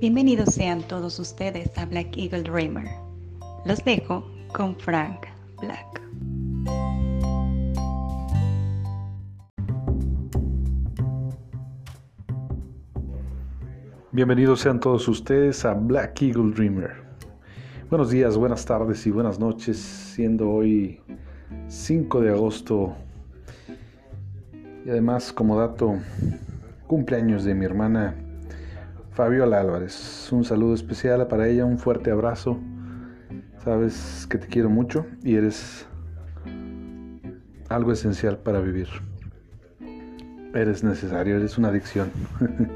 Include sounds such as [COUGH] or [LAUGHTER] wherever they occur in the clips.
Bienvenidos sean todos ustedes a Black Eagle Dreamer. Los dejo con Frank Black. Bienvenidos sean todos ustedes a Black Eagle Dreamer. Buenos días, buenas tardes y buenas noches, siendo hoy 5 de agosto y además como dato cumpleaños de mi hermana Fabiola Álvarez. Un saludo especial para ella, un fuerte abrazo. Sabes que te quiero mucho y eres algo esencial para vivir. Eres necesario, eres una adicción. [LAUGHS]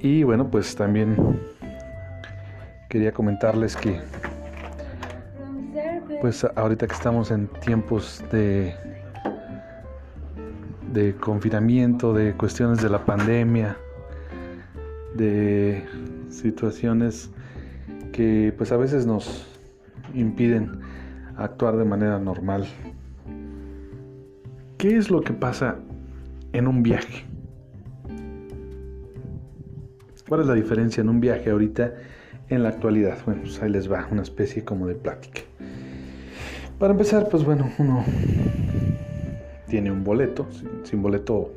y bueno, pues también quería comentarles que pues ahorita que estamos en tiempos de de confinamiento, de cuestiones de la pandemia, de situaciones que pues a veces nos impiden actuar de manera normal. ¿Qué es lo que pasa en un viaje? ¿Cuál es la diferencia en un viaje ahorita en la actualidad? Bueno, pues ahí les va una especie como de plática. Para empezar, pues bueno, uno tiene un boleto. Sin, boleto,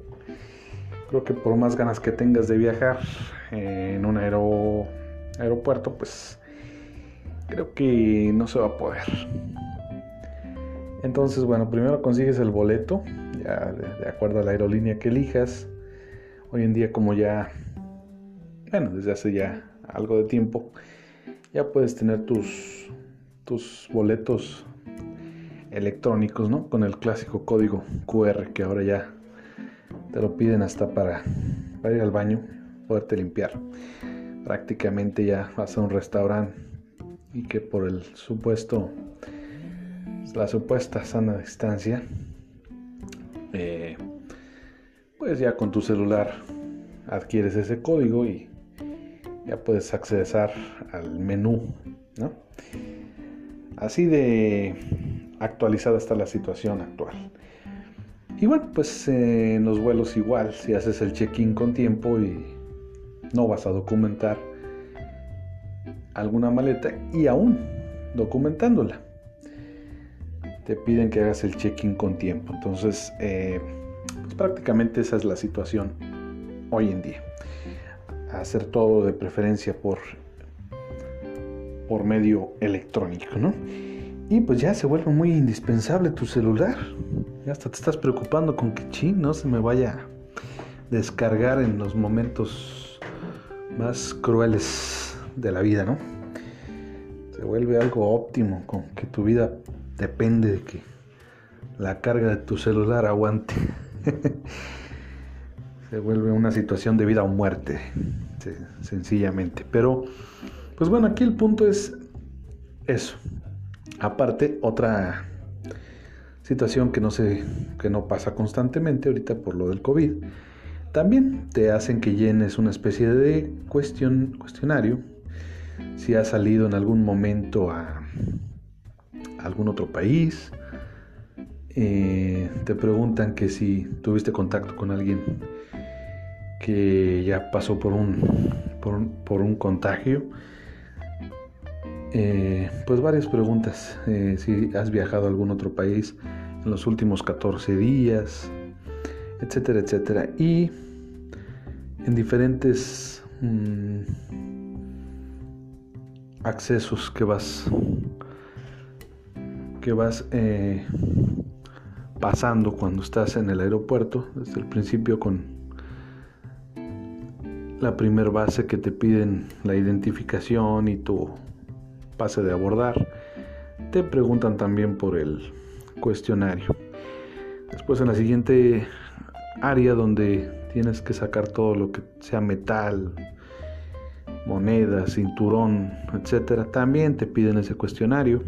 creo que por más ganas que tengas de viajar en un aeropuerto, pues creo que no se va a poder. Entonces, bueno, primero consigues el boleto, ya de, acuerdo a la aerolínea que elijas. Hoy en día, como ya, bueno, desde hace ya algo de tiempo, ya puedes tener tus, tus boletos electrónicos, ¿no? Con el clásico código QR que ahora ya te lo piden hasta para, ir al baño, poderte limpiar. Prácticamente ya vas a un restaurante y que por el supuesto, la supuesta sana distancia, eh, pues ya con tu celular adquieres ese código y ya puedes acceder al menú. Así de actualizada está la situación actual. Y bueno, pues en los vuelos igual, si haces el check-in con tiempo y no vas a documentar alguna maleta y aún documentándola, te piden que hagas el check-in con tiempo. Entonces, eh, pues prácticamente esa es la situación hoy en día. Hacer todo de preferencia por, por medio electrónico, ¿no? Y pues ya se vuelve muy indispensable tu celular. Ya hasta te estás preocupando con que ching no se me vaya a descargar en los momentos más crueles de la vida, ¿no? Se vuelve algo óptimo, con que tu vida depende de que la carga de tu celular aguante. [LAUGHS] se vuelve una situación de vida o muerte, sencillamente. Pero, pues bueno, aquí el punto es eso. Aparte, otra situación que no sé, que no pasa constantemente ahorita por lo del COVID, también te hacen que llenes una especie de cuestionario. Si has salido en algún momento a, algún otro país, eh, te preguntan que si tuviste contacto con alguien que ya pasó por un, por contagio eh, pues varias preguntas. Eh, si has viajado a algún otro país en los últimos 14 días, etcétera, etcétera. Y en diferentes mm, accesos que vas que vas eh, pasando cuando estás en el aeropuerto desde el principio con la primer base que te piden la identificación y tu pase de abordar. Te preguntan también por el cuestionario. Después en la siguiente área donde tienes que sacar todo lo que sea metal, moneda, cinturón, etcétera, también te piden ese cuestionario.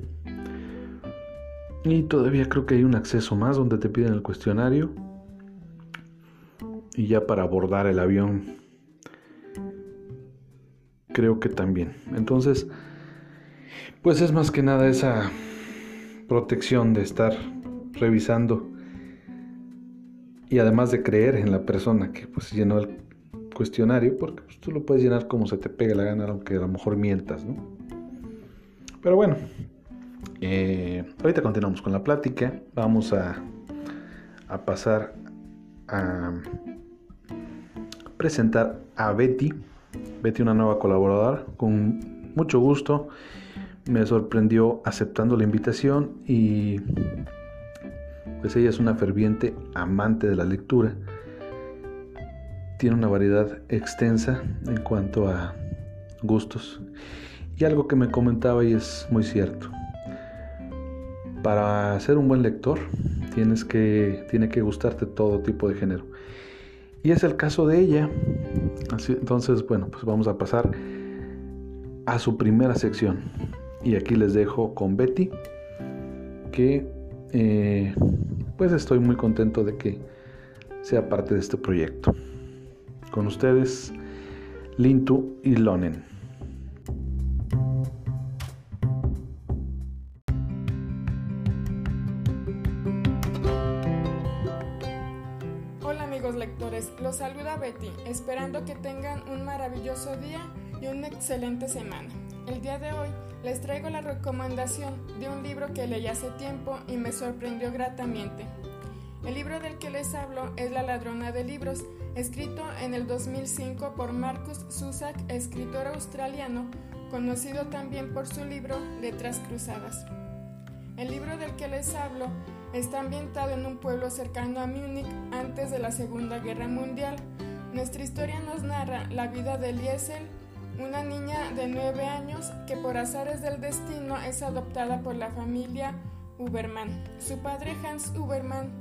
Y todavía creo que hay un acceso más donde te piden el cuestionario. Y ya para abordar el avión, creo que también. Entonces, pues es más que nada esa protección de estar revisando y además de creer en la persona que pues llenó el cuestionario, porque pues, tú lo puedes llenar como se te pegue la gana, aunque a lo mejor mientas, ¿no? Pero bueno, eh, ahorita continuamos con la plática. Vamos a, a pasar a presentar a Betty. Betty, una nueva colaboradora, con mucho gusto. Me sorprendió aceptando la invitación y pues ella es una ferviente amante de la lectura. Tiene una variedad extensa en cuanto a gustos. Y algo que me comentaba y es muy cierto. Para ser un buen lector tienes que, tiene que gustarte todo tipo de género. Y es el caso de ella. Así, entonces, bueno, pues vamos a pasar a su primera sección. Y aquí les dejo con Betty, que eh, pues estoy muy contento de que sea parte de este proyecto. Con ustedes, Lintu y Lonen. Hola amigos lectores, los saluda Betty, esperando que tengan un maravilloso día y una excelente semana. El día de hoy les traigo la recomendación de un libro que leí hace tiempo y me sorprendió gratamente. El libro del que les hablo es La ladrona de libros, escrito en el 2005 por Marcus Zusak, escritor australiano, conocido también por su libro Letras Cruzadas. El libro del que les hablo está ambientado en un pueblo cercano a Múnich antes de la Segunda Guerra Mundial. Nuestra historia nos narra la vida de Liesel, una niña de 9 años que por azares del destino es adoptada por la familia Uberman. Su padre Hans Uberman,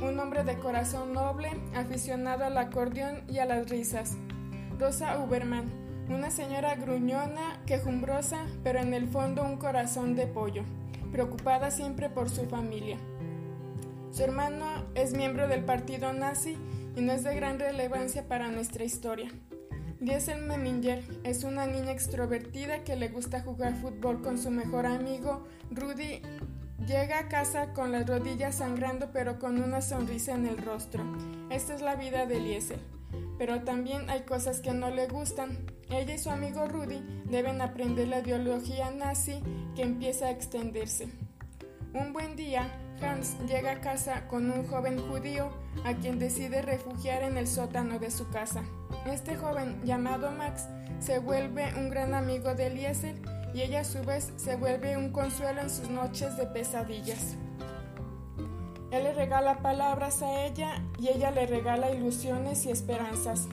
un hombre de corazón noble, aficionado al acordeón y a las risas. Rosa Uberman, una señora gruñona, quejumbrosa, pero en el fondo un corazón de pollo, preocupada siempre por su familia. Su hermano es miembro del partido nazi y no es de gran relevancia para nuestra historia. Liesel Meminger es una niña extrovertida que le gusta jugar fútbol con su mejor amigo Rudy. Llega a casa con las rodillas sangrando pero con una sonrisa en el rostro. Esta es la vida de Liesel. Pero también hay cosas que no le gustan. Ella y su amigo Rudy deben aprender la ideología nazi que empieza a extenderse. Un buen día, Hans llega a casa con un joven judío a quien decide refugiar en el sótano de su casa. Este joven, llamado Max, se vuelve un gran amigo de Eliezer y ella a su vez se vuelve un consuelo en sus noches de pesadillas. Él le regala palabras a ella y ella le regala ilusiones y esperanzas.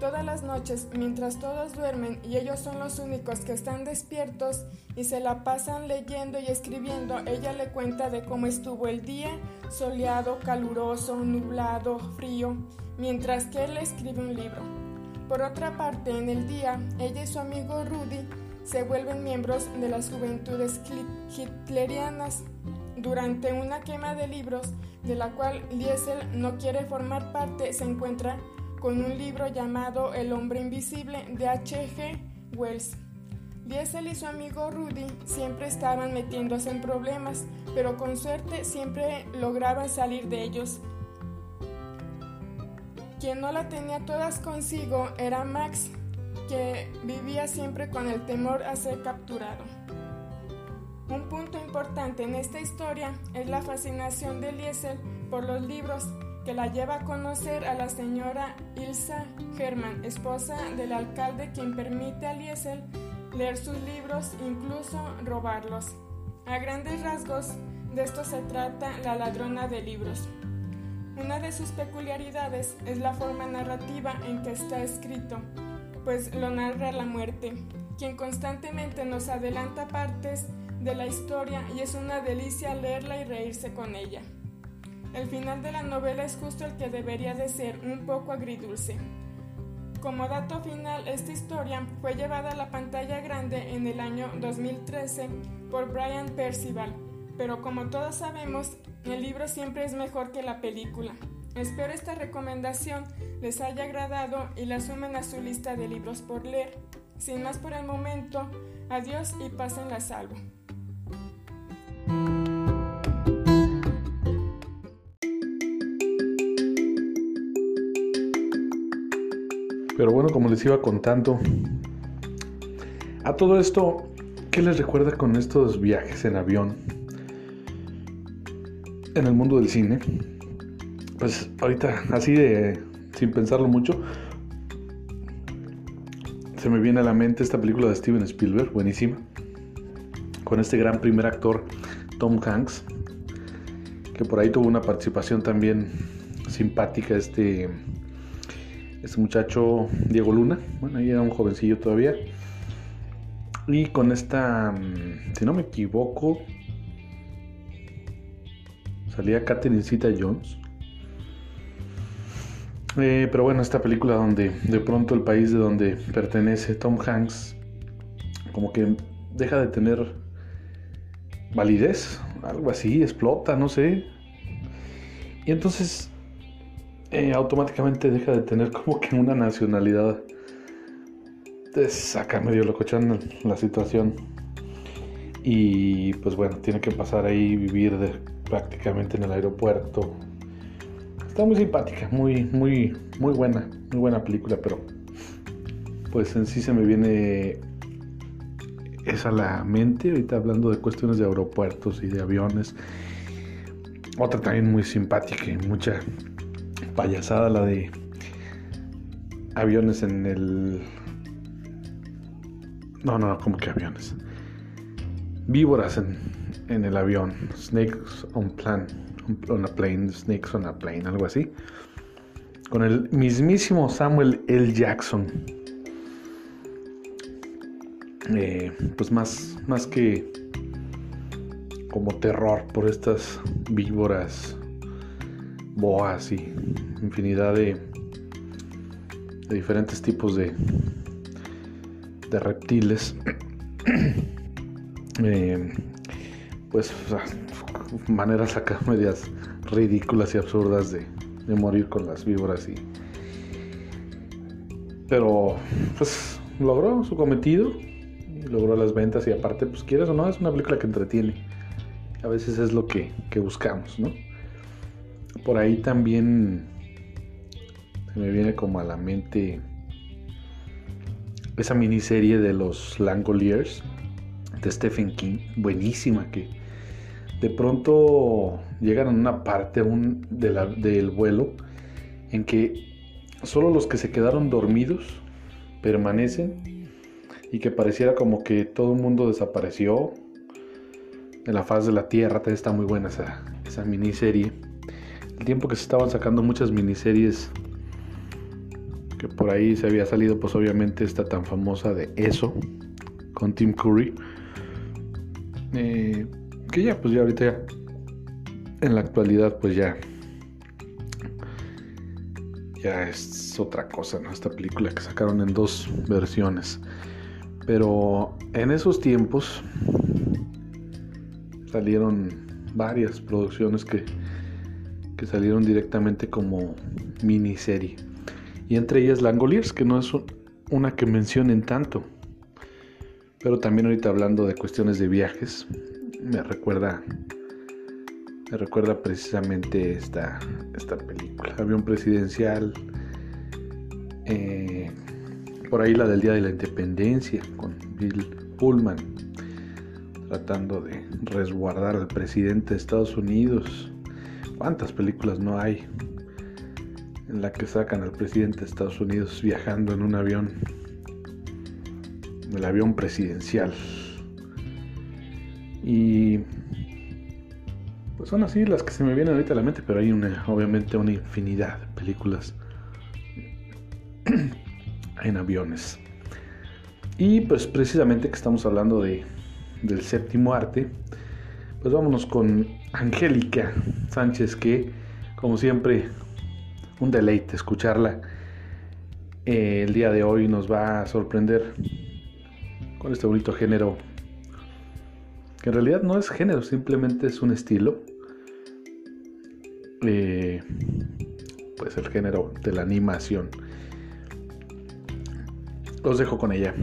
Todas las noches, mientras todos duermen y ellos son los únicos que están despiertos y se la pasan leyendo y escribiendo, ella le cuenta de cómo estuvo el día, soleado, caluroso, nublado, frío, mientras que él escribe un libro. Por otra parte, en el día, ella y su amigo Rudy se vuelven miembros de las juventudes hitlerianas. Durante una quema de libros, de la cual Liesel no quiere formar parte, se encuentra con un libro llamado El hombre invisible de H.G. Wells. Liesel y su amigo Rudy siempre estaban metiéndose en problemas, pero con suerte siempre lograban salir de ellos. Quien no la tenía todas consigo era Max, que vivía siempre con el temor a ser capturado. Un punto importante en esta historia es la fascinación de Liesel por los libros que la lleva a conocer a la señora Ilsa Hermann, esposa del alcalde quien permite a Liesel leer sus libros, incluso robarlos. A grandes rasgos, de esto se trata La ladrona de libros. Una de sus peculiaridades es la forma narrativa en que está escrito, pues lo narra la muerte, quien constantemente nos adelanta partes de la historia y es una delicia leerla y reírse con ella. El final de la novela es justo el que debería de ser, un poco agridulce. Como dato final, esta historia fue llevada a la pantalla grande en el año 2013 por Brian Percival, pero como todos sabemos, el libro siempre es mejor que la película. Espero esta recomendación les haya agradado y la sumen a su lista de libros por leer. Sin más por el momento, adiós y pasen la salvo. Les iba contando, a todo esto, ¿qué les recuerda con estos viajes en avión en el mundo del cine? Pues ahorita, así de sin pensarlo mucho, se me viene a la mente esta película de Steven Spielberg, buenísima, con este gran primer actor, Tom Hanks, que por ahí tuvo una participación también simpática, este este muchacho Diego Luna, bueno, ahí era un jovencillo todavía. Y con esta, mm, si no me equivoco, salía Catherine Zeta Jones. Eh, pero bueno, esta película donde de pronto el país de donde pertenece Tom Hanks, como que deja de tener validez, algo así, explota, no sé. Y entonces eh, automáticamente deja de tener como que una nacionalidad. Te saca medio locochón la situación. Y pues bueno, tiene que pasar ahí vivir prácticamente en el aeropuerto. Está muy simpática, muy, muy, muy buena, muy buena película, pero pues en sí se me viene esa la mente, ahorita hablando de cuestiones de aeropuertos y de aviones. Otra también muy simpática y mucha payasada la de aviones en el... No, no, como que aviones. Víboras en, en el avión. Snakes on plan. On a plane. Snakes on a plane. Algo así. Con el mismísimo Samuel L. Jackson. Eh, pues más, más que como terror por estas víboras boas y infinidad de, de diferentes tipos de, de reptiles. [CLEARS THROAT] eh, pues maneras acá medias ridículas y absurdas de, de morir con las víboras y pero pues logró su cometido logró las ventas y aparte pues quieres o no es una película que entretiene a veces es lo que, que buscamos no por ahí también se me viene como a la mente esa miniserie de los Langoliers de Stephen King, buenísima, que de pronto llegan a una parte del vuelo en que solo los que se quedaron dormidos permanecen y que pareciera como que todo el mundo desapareció en la faz de la Tierra. Está muy buena esa, esa miniserie el tiempo que se estaban sacando muchas miniseries que por ahí se había salido pues obviamente esta tan famosa de eso con Tim Curry eh, que ya pues ya ahorita ya, en la actualidad pues ya ya es otra cosa ¿no? esta película que sacaron en dos versiones pero en esos tiempos salieron varias producciones que que salieron directamente como miniserie. Y entre ellas Langoliers, que no es una que mencionen tanto. Pero también ahorita hablando de cuestiones de viajes, me recuerda me recuerda precisamente esta, esta película. Avión presidencial. Eh, por ahí la del Día de la Independencia con Bill Pullman tratando de resguardar al presidente de Estados Unidos ¿Cuántas películas no hay en la que sacan al presidente de Estados Unidos viajando en un avión? El avión presidencial. Y pues son así las que se me vienen ahorita a la mente, pero hay una, obviamente una infinidad de películas [CLEARS THROAT] en aviones. Y pues precisamente que estamos hablando de, del séptimo arte, pues vámonos con Angélica Sánchez, que como siempre, un deleite escucharla. Eh, el día de hoy nos va a sorprender con este bonito género, que en realidad no es género, simplemente es un estilo. Eh, pues el género de la animación. Los dejo con ella.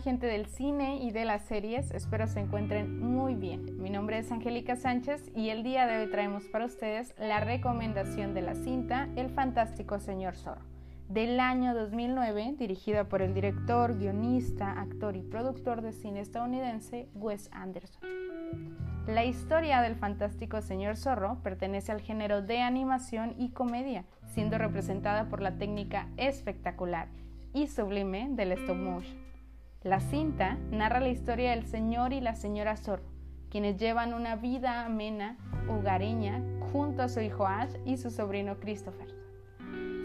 Gente del cine y de las series? Espero se encuentren muy bien. Mi nombre es Angélica Sánchez y el día de hoy traemos para ustedes la recomendación de la cinta El fantástico señor Zorro, del año 2009, dirigida por el director, guionista, actor y productor de cine estadounidense Wes Anderson. La historia del fantástico señor Zorro pertenece al género de animación y comedia, siendo representada por la técnica espectacular y sublime del stop motion. La cinta narra la historia del señor y la señora Zorro, quienes llevan una vida amena, hogareña, junto a su hijo Ash y su sobrino Christopher.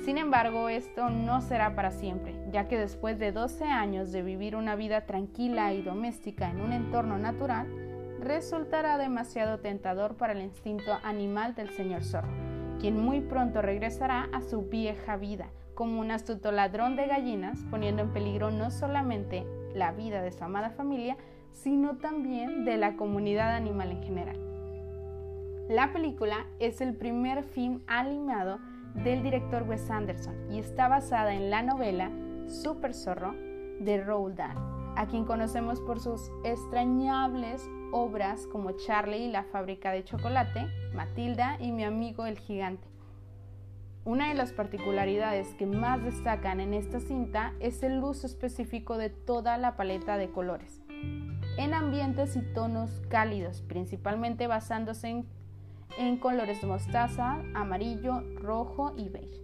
Sin embargo, esto no será para siempre, ya que después de 12 años de vivir una vida tranquila y doméstica en un entorno natural, resultará demasiado tentador para el instinto animal del señor Zorro, quien muy pronto regresará a su vieja vida, como un astuto ladrón de gallinas, poniendo en peligro no solamente la vida de su amada familia, sino también de la comunidad animal en general. La película es el primer film animado del director Wes Anderson y está basada en la novela Super Zorro de Roald Dahl, a quien conocemos por sus extrañables obras como Charlie y la fábrica de chocolate, Matilda y mi amigo el gigante. Una de las particularidades que más destacan en esta cinta es el uso específico de toda la paleta de colores, en ambientes y tonos cálidos, principalmente basándose en, colores de mostaza, amarillo, rojo y beige.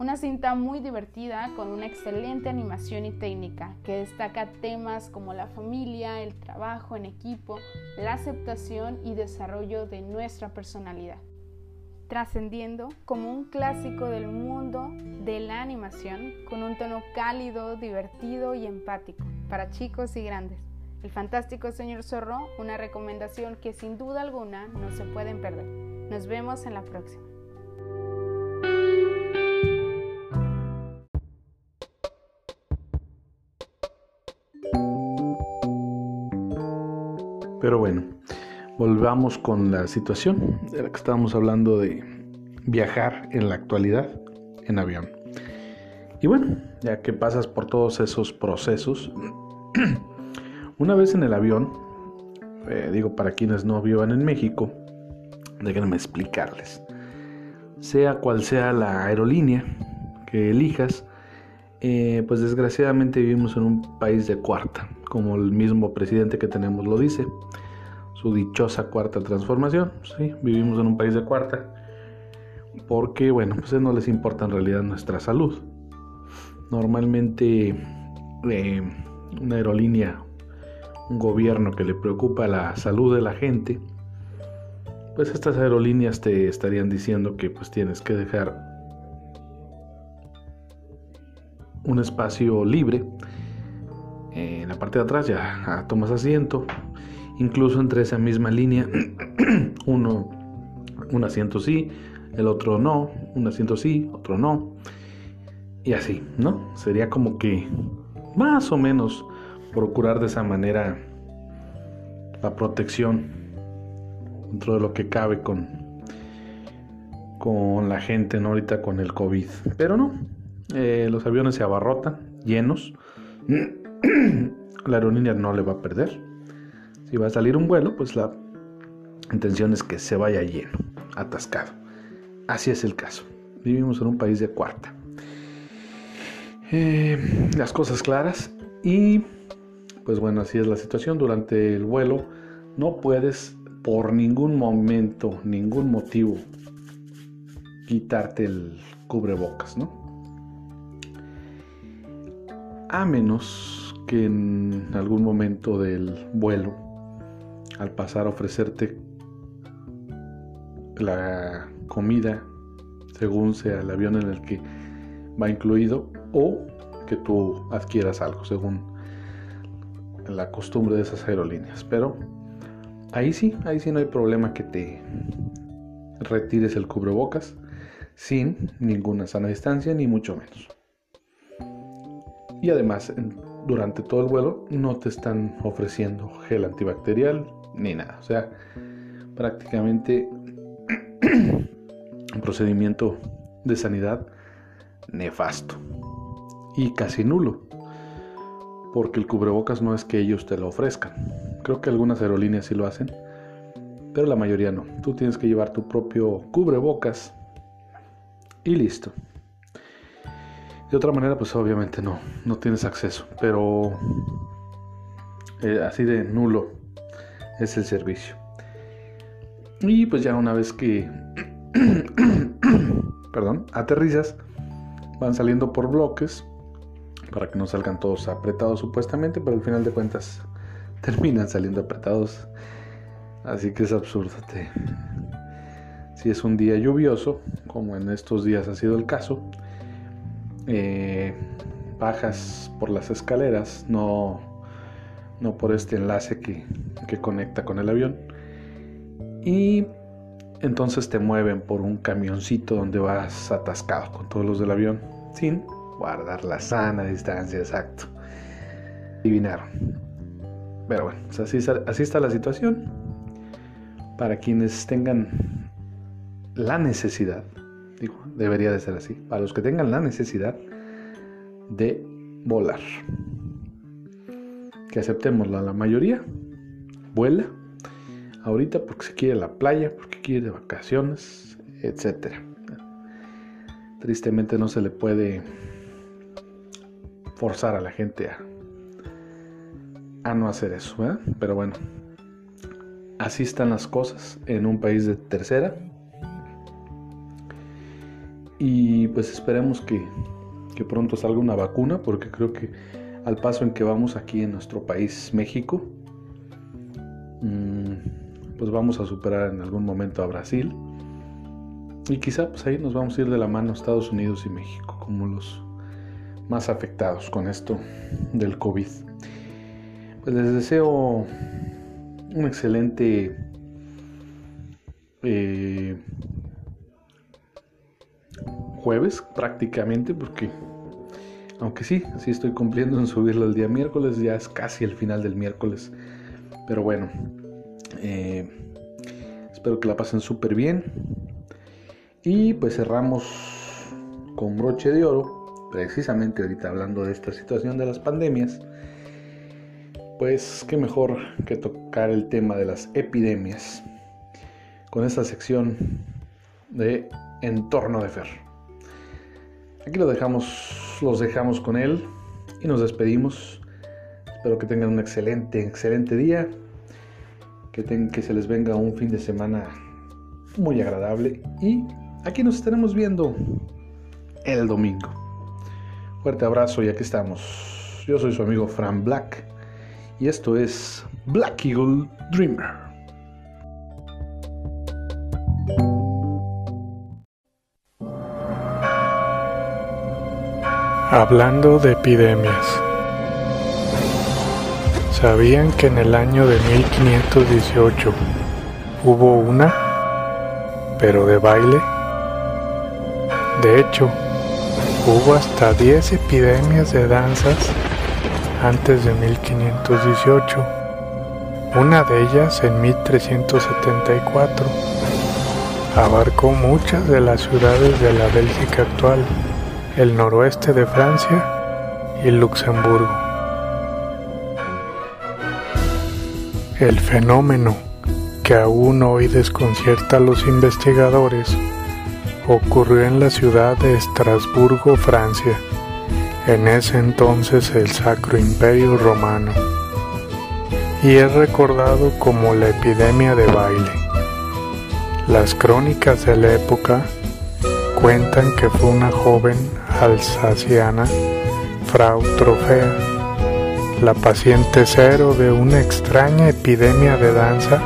Una cinta muy divertida con una excelente animación y técnica que destaca temas como la familia, el trabajo en equipo, la aceptación y desarrollo de nuestra personalidad trascendiendo como un clásico del mundo de la animación con un tono cálido, divertido y empático para chicos y grandes. El fantástico señor Zorro, una recomendación que sin duda alguna no se pueden perder. Nos vemos en la próxima. Pero bueno, volvamos con la situación de la que estábamos hablando de viajar en la actualidad en avión. Y bueno, ya que pasas por todos esos procesos, [CLEARS THROAT] una vez en el avión, eh, digo para quienes no vivan en México, déjenme explicarles. Sea cual sea la aerolínea que elijas, eh, pues desgraciadamente vivimos en un país de cuarta, como el mismo presidente que tenemos lo dice su dichosa cuarta transformación. ¿sí? Vivimos en un país de cuarta porque, bueno, pues no les importa en realidad nuestra salud. Normalmente eh, una aerolínea, un gobierno que le preocupa la salud de la gente, pues estas aerolíneas te estarían diciendo que pues tienes que dejar un espacio libre en la parte de atrás ya tomas asiento incluso entre esa misma línea, [CLEARS THROAT] uno, un asiento sí, el otro no, un asiento sí, otro no, y así, ¿no? Sería como que más o menos procurar de esa manera la protección dentro de lo que cabe con, con la gente, ¿no? Ahorita con el COVID. Pero no, eh, los aviones se abarrotan, llenos. [CLEARS THROAT] la aerolínea no le va a perder si va a salir un vuelo, pues la intención es que se vaya lleno, atascado. Así es el caso. Vivimos en un país de cuarta. Eh, las cosas claras y pues bueno, así es la situación. Durante el vuelo no puedes por ningún momento, ningún motivo quitarte el cubrebocas, ¿no? A menos que en algún momento del vuelo al pasar a ofrecerte la comida según sea el avión en el que va incluido o que tú adquieras algo según la costumbre de esas aerolíneas. Pero ahí sí, ahí sí no hay problema que te retires el cubrebocas sin ninguna sana distancia ni mucho menos. Y además, durante todo el vuelo no te están ofreciendo gel antibacterial, ni nada. O sea, prácticamente un [CLEARS THROAT] procedimiento de sanidad nefasto y casi nulo. porque el cubrebocas no es que ellos te lo ofrezcan. Creo que algunas aerolíneas sí lo hacen, pero la mayoría no. Tú tienes que llevar tu propio cubrebocas y listo. De otra manera, pues obviamente no, no tienes acceso, pero eh, así de nulo es el servicio. Y pues ya una vez que, [CLEARS THROAT] perdón, aterrizas, van saliendo por bloques para que no salgan todos apretados supuestamente, pero al final de cuentas [LAUGHS] terminan saliendo apretados. Así que es absurdo. Si es un día lluvioso, como en estos días ha sido el caso, eh, bajas por las escaleras, no, no por este enlace que, que conecta con el avión. Y entonces te mueven por un camioncito donde vas atascado con todos los del avión, sin guardar la sana distancia, exacto. Adivinaron. Pero bueno, pues así, así está la situación. Para quienes tengan la necesidad, digo, debería de ser así, para los que tengan la necesidad de volar. Que aceptemos la mayoría, vuela, ahorita porque se quiere la playa, porque quiere vacaciones, etc. Tristemente no se le puede forzar a la gente a, a no hacer eso, pero bueno, así están las cosas en un país de tercera y pues esperemos que, pronto salga una vacuna, porque creo que al paso en que vamos aquí en nuestro país, México, mm, pues vamos a superar en algún momento a Brasil. Y quizá pues ahí nos vamos a ir de la mano Estados Unidos y México como los más afectados con esto del COVID. Pues les deseo un excelente eh, jueves prácticamente porque aunque sí, sí estoy cumpliendo en subirlo el día miércoles, ya es casi el final del miércoles. Pero bueno, eh, espero que la pasen súper bien. Y pues cerramos con broche de oro, precisamente ahorita hablando de esta situación de las pandemias. Pues qué mejor que tocar el tema de las epidemias con esta sección de entorno de Fer. Aquí lo dejamos, los dejamos con él y nos despedimos. Espero que tengan un excelente, excelente día. Que, que se les venga un fin de semana muy agradable. Y aquí nos estaremos viendo el domingo. Fuerte abrazo y aquí estamos. Yo soy su amigo Fran Black. Y esto es Black Eagle Dreamer. Hablando de epidemias. ¿Sabían que en el año de 1518 hubo una, pero de baile? De hecho, hubo hasta 10 epidemias de danzas antes de 1518, una de ellas en 1374. Abarcó muchas de las ciudades de la Bélgica actual el noroeste de Francia y Luxemburgo. El fenómeno que aún hoy desconcierta a los investigadores ocurrió en la ciudad de Estrasburgo, Francia, en ese entonces el Sacro Imperio Romano, y es recordado como la epidemia de baile. Las crónicas de la época cuentan que fue una joven alsaciana, Frau Trofea, la paciente cero de una extraña epidemia de danza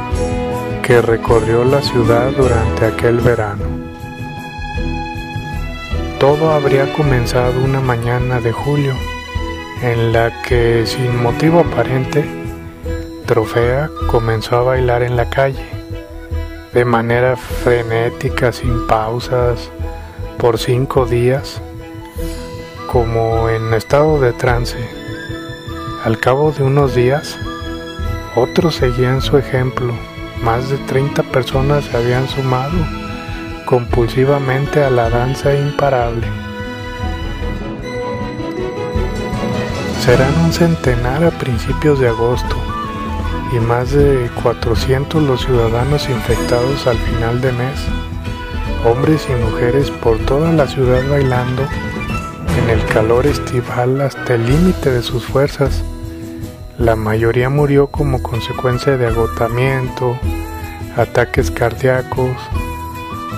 que recorrió la ciudad durante aquel verano. Todo habría comenzado una mañana de julio, en la que, sin motivo aparente, Trofea comenzó a bailar en la calle, de manera frenética, sin pausas, por cinco días, como en estado de trance. Al cabo de unos días, otros seguían su ejemplo. Más de 30 personas se habían sumado compulsivamente a la danza imparable. serán un centenar a principios de agosto y más de 400 los ciudadanos infectados al final de mes, hombres y mujeres por toda la ciudad bailando en el calor estival hasta el límite de sus fuerzas. La mayoría murió como consecuencia de agotamiento, ataques cardíacos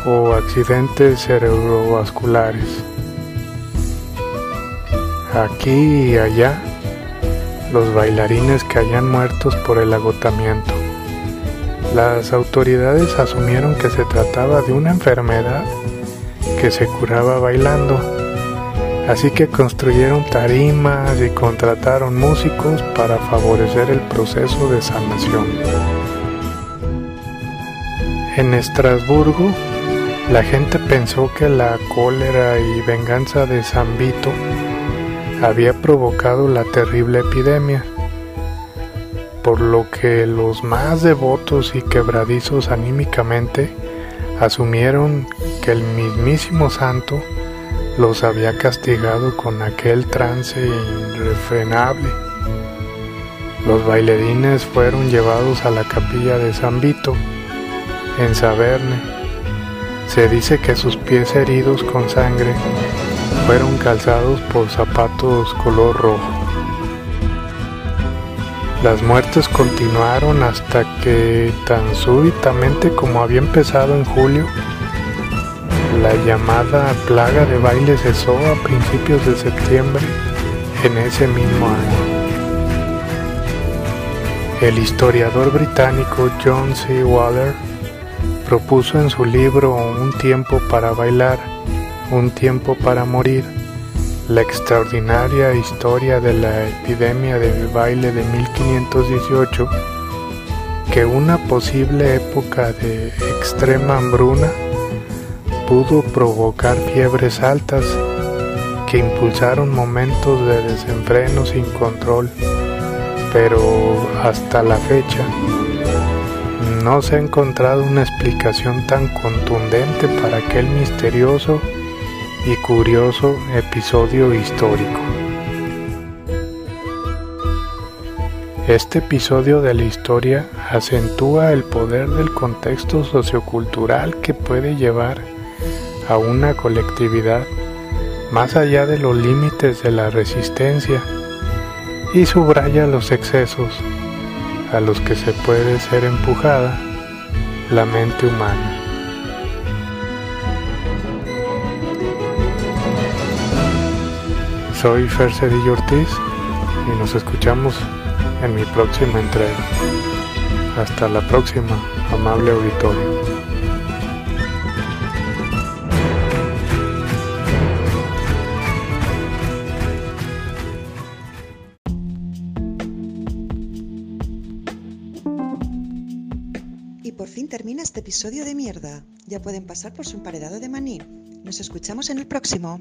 o accidentes cerebrovasculares. Aquí y allá, los bailarines caían muertos por el agotamiento. Las autoridades asumieron que se trataba de una enfermedad que se curaba bailando, así que construyeron tarimas y contrataron músicos para favorecer el proceso de sanación. En Estrasburgo, la gente pensó que la cólera y venganza de San Vito había provocado la terrible epidemia, por lo que los más devotos y quebradizos anímicamente asumieron que el mismísimo santo los había castigado con aquel trance irrefrenable. Los bailarines fueron llevados a la capilla de San Vito, en Saverne. Se dice que sus pies heridos con sangre fueron calzados por zapatos color rojo. Las muertes continuaron hasta que tan súbitamente como había empezado en julio, la llamada plaga de baile cesó a principios de septiembre en ese mismo año. El historiador británico John C. Waller propuso en su libro Un tiempo para bailar, un tiempo para morir, la extraordinaria historia de la epidemia de baile de 1518, que una posible época de extrema hambruna pudo provocar fiebres altas que impulsaron momentos de desenfreno sin control, pero hasta la fecha no se ha encontrado una explicación tan contundente para aquel misterioso y curioso episodio histórico. Este episodio de la historia acentúa el poder del contexto sociocultural que puede llevar a una colectividad más allá de los límites de la resistencia y subraya los excesos a los que se puede ser empujada la mente humana. Soy Fer Cedillo Ortiz y nos escuchamos en mi próxima entrega. Hasta la próxima, amable auditorio. Y por fin termina este episodio de mierda. Ya pueden pasar por su emparedado de maní. Nos escuchamos en el próximo.